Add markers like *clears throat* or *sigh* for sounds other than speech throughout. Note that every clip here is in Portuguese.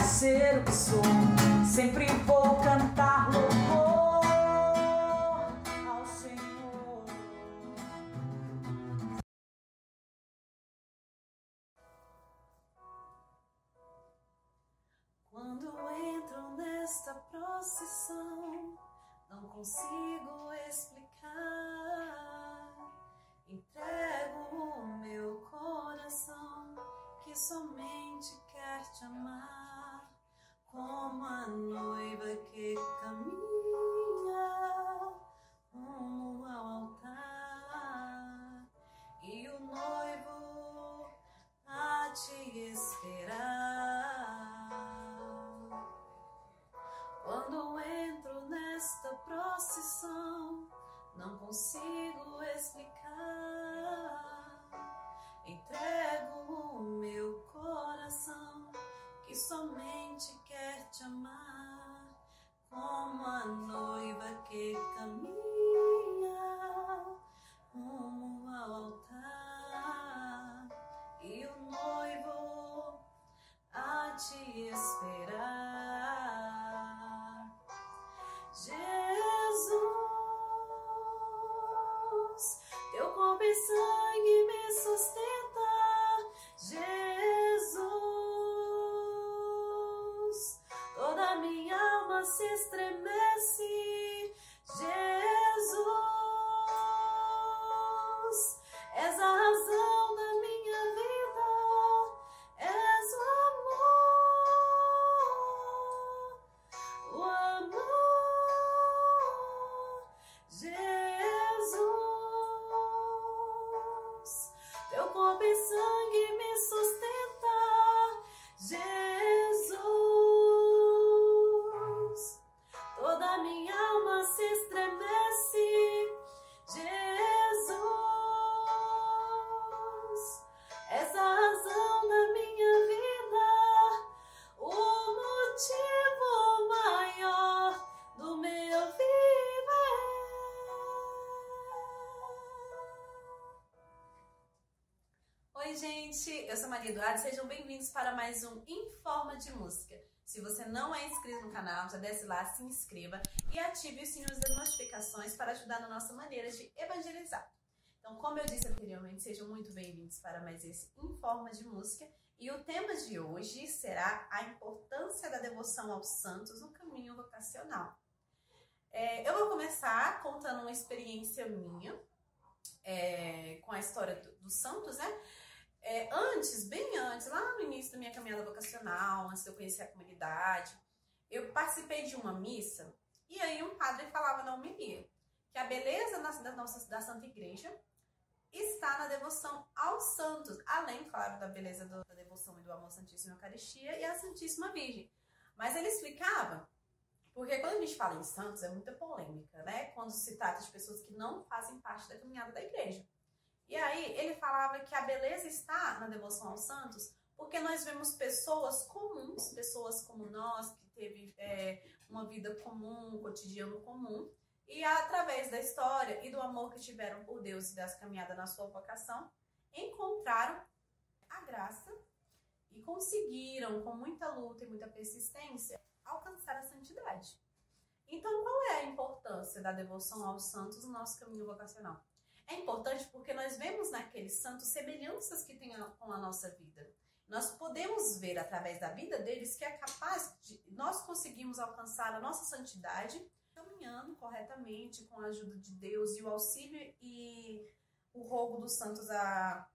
de ser o que sou. Sempre vou cantar louvor ao Senhor. Quando entro nesta procissão, não consigo explicar. Entrego o meu coração que somente quer te amar, não consigo explicar. Entrego o meu coração que somente quer te amar, como a noiva que caminha rumo ao altar se estremece. Eduardo, sejam bem-vindos para mais um Informa de Música. Se você não é inscrito no canal, já desce lá, se inscreva e ative o sininho das notificações para ajudar na nossa maneira de evangelizar. Então, como eu disse anteriormente, sejam muito bem-vindos para mais esse Informa de Música. E o tema de hoje será a importância da devoção aos santos no caminho vocacional. É, eu vou começar contando uma experiência minha é, com a história do- dos santos, né? É, antes, bem antes, lá no início da minha caminhada vocacional, antes de eu conhecer a comunidade, eu participei de uma missa e aí um padre falava na homilia que a beleza da nossa da Santa Igreja está na devoção aos santos, além, claro, da beleza do- da devoção e do amor Santíssima Eucaristia e à Santíssima Virgem. Mas ele explicava, porque quando a gente fala em santos é muita polêmica, né? Quando se trata de pessoas que não fazem parte da caminhada da igreja. E aí ele falava que a beleza está na devoção aos santos, porque nós vemos pessoas comuns, pessoas como nós, que teve é, uma vida comum, um cotidiano comum, e através da história e do amor que tiveram por Deus e das caminhadas na sua vocação, encontraram a graça e conseguiram, com muita luta e muita persistência, alcançar a santidade. Então, qual é a importância da devoção aos santos no nosso caminho vocacional? É importante porque nós vemos naqueles santos semelhanças que têm a- com a nossa vida. Nós podemos ver através da vida deles que é capaz de nós conseguimos alcançar a nossa santidade caminhando corretamente com a ajuda de Deus e o auxílio e o rogo dos santos a,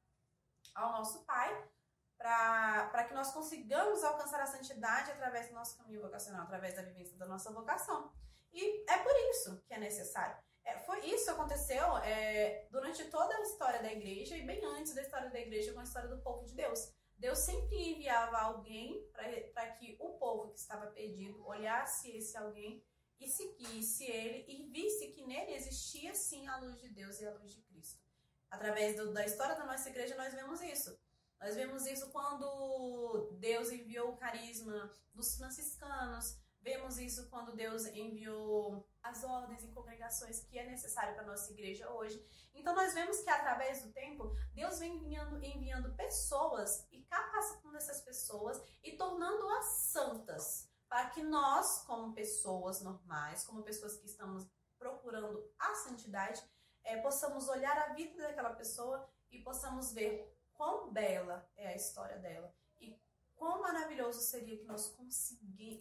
ao nosso Pai para que nós consigamos alcançar a santidade através do nosso caminho vocacional, através da vivência da nossa vocação. E é por isso que é necessário. É, foi isso aconteceu é, durante toda a história da igreja e bem antes da história da igreja com a história do povo de Deus. Deus sempre enviava alguém para que o povo que estava perdido olhasse esse alguém e seguisse ele e visse que nele existia sim a luz de Deus e a luz de Cristo. Através do, da história da nossa igreja, nós vemos isso. Nós vemos isso quando Deus enviou o carisma dos franciscanos, vemos isso quando Deus enviou as ordens e congregações que é necessário para nossa igreja hoje. Então nós vemos que através do tempo, Deus vem enviando, enviando pessoas e capacitando essas pessoas e tornando-as santas, para que nós, como pessoas normais, como pessoas que estamos procurando a santidade, é, possamos olhar a vida daquela pessoa e possamos ver quão bela é a história dela e quão maravilhoso seria que nós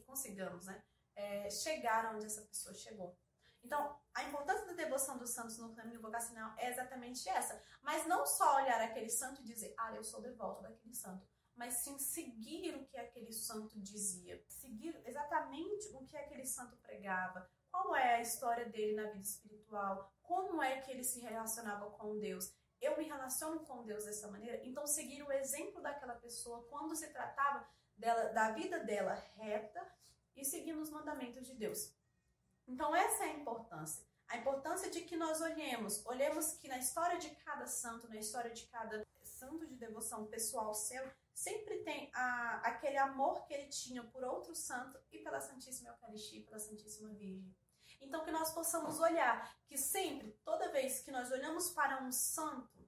consigamos né, é, chegar onde essa pessoa chegou. Então, a importância da devoção dos santos no caminho vocacional é exatamente essa. Mas não só olhar aquele santo e dizer, ah, eu sou devoto daquele santo. Mas sim seguir o que aquele santo dizia. Seguir exatamente o que aquele santo pregava. Qual é a história dele na vida espiritual? Como é que ele se relacionava com Deus? Eu me relaciono com Deus dessa maneira. Então, seguir o exemplo daquela pessoa quando se tratava dela, da vida dela reta e seguindo os mandamentos de Deus. Então, essa é a importância. A importância de que nós olhemos, olhemos que na história de cada santo, na história de cada santo de devoção pessoal seu, sempre tem a, aquele amor que ele tinha por outro santo e pela Santíssima Eucaristia, pela Santíssima Virgem. Então, que nós possamos olhar que sempre, toda vez que nós olhamos para um santo,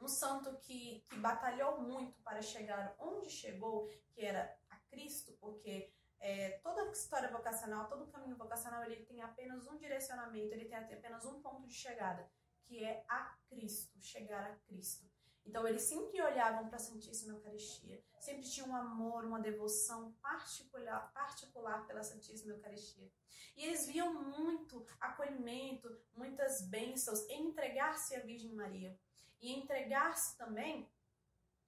um santo que, que batalhou muito para chegar onde chegou, que era a Cristo, porque é, toda história vocacional, todo caminho vocacional, ele tem apenas um direcionamento, ele tem apenas um ponto de chegada, que é a Cristo, chegar a Cristo. Então, eles sempre olhavam para a Santíssima Eucaristia, sempre tinham um amor, uma devoção particular, particular pela Santíssima Eucaristia. E eles viam muito acolhimento, muitas bênçãos em entregar-se à Virgem Maria. E entregar-se também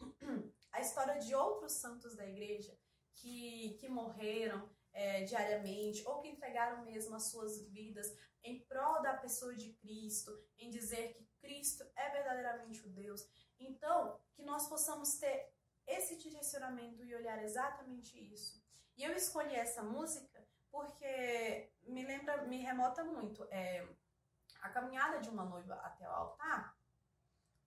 *clears throat* a história de outros santos da igreja, que, que morreram é, diariamente ou que entregaram mesmo as suas vidas em prol da pessoa de Cristo, em dizer que Cristo é verdadeiramente o Deus. Então, que nós possamos ter esse direcionamento e olhar exatamente isso. E eu escolhi essa música porque me lembra, me remota muito. É, a caminhada de uma noiva até o altar,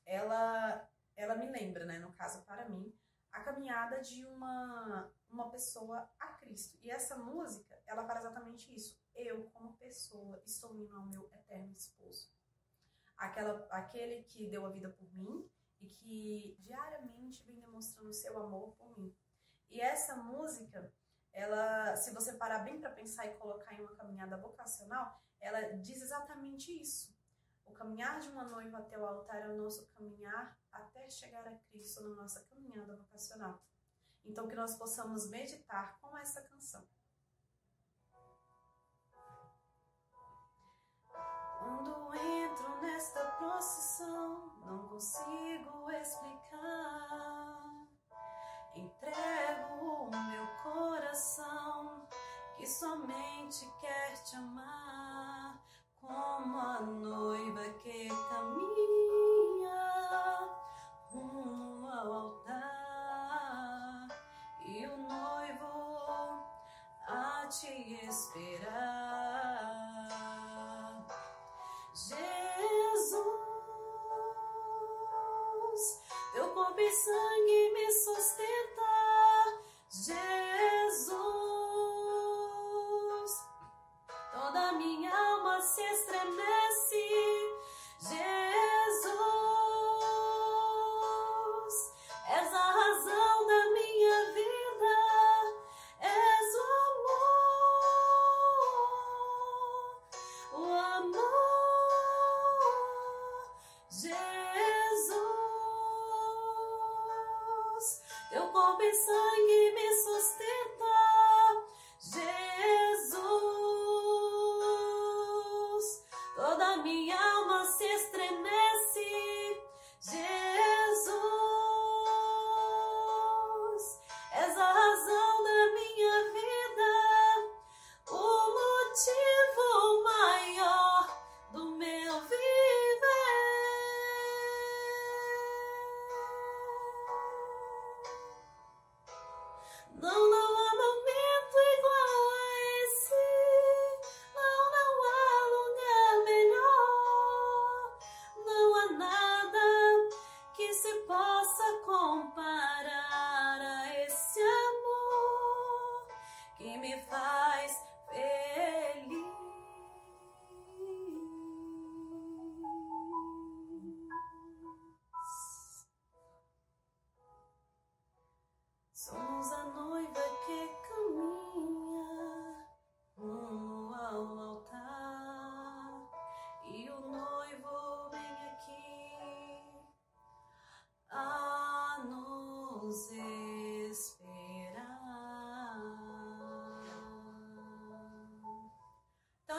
ela, ela me lembra, né, no caso para mim, a caminhada de uma, uma pessoa a Cristo. E essa música, ela fala exatamente isso. Eu, como pessoa, estou indo ao meu eterno esposo. Aquela, aquele que deu a vida por mim e que diariamente vem demonstrando seu amor por mim. E essa música, ela, se você parar bem para pensar e colocar em uma caminhada vocacional, ela diz exatamente isso. O caminhar de uma noiva até o altar é o nosso caminhar até chegar a Cristo na nossa caminhada vocacional. Então, que nós possamos meditar com essa canção. Esperar. Jesus, teu corpo e sangue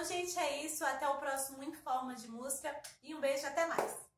Então, gente, é isso. Até o próximo Informa de Música. E um beijo, até mais.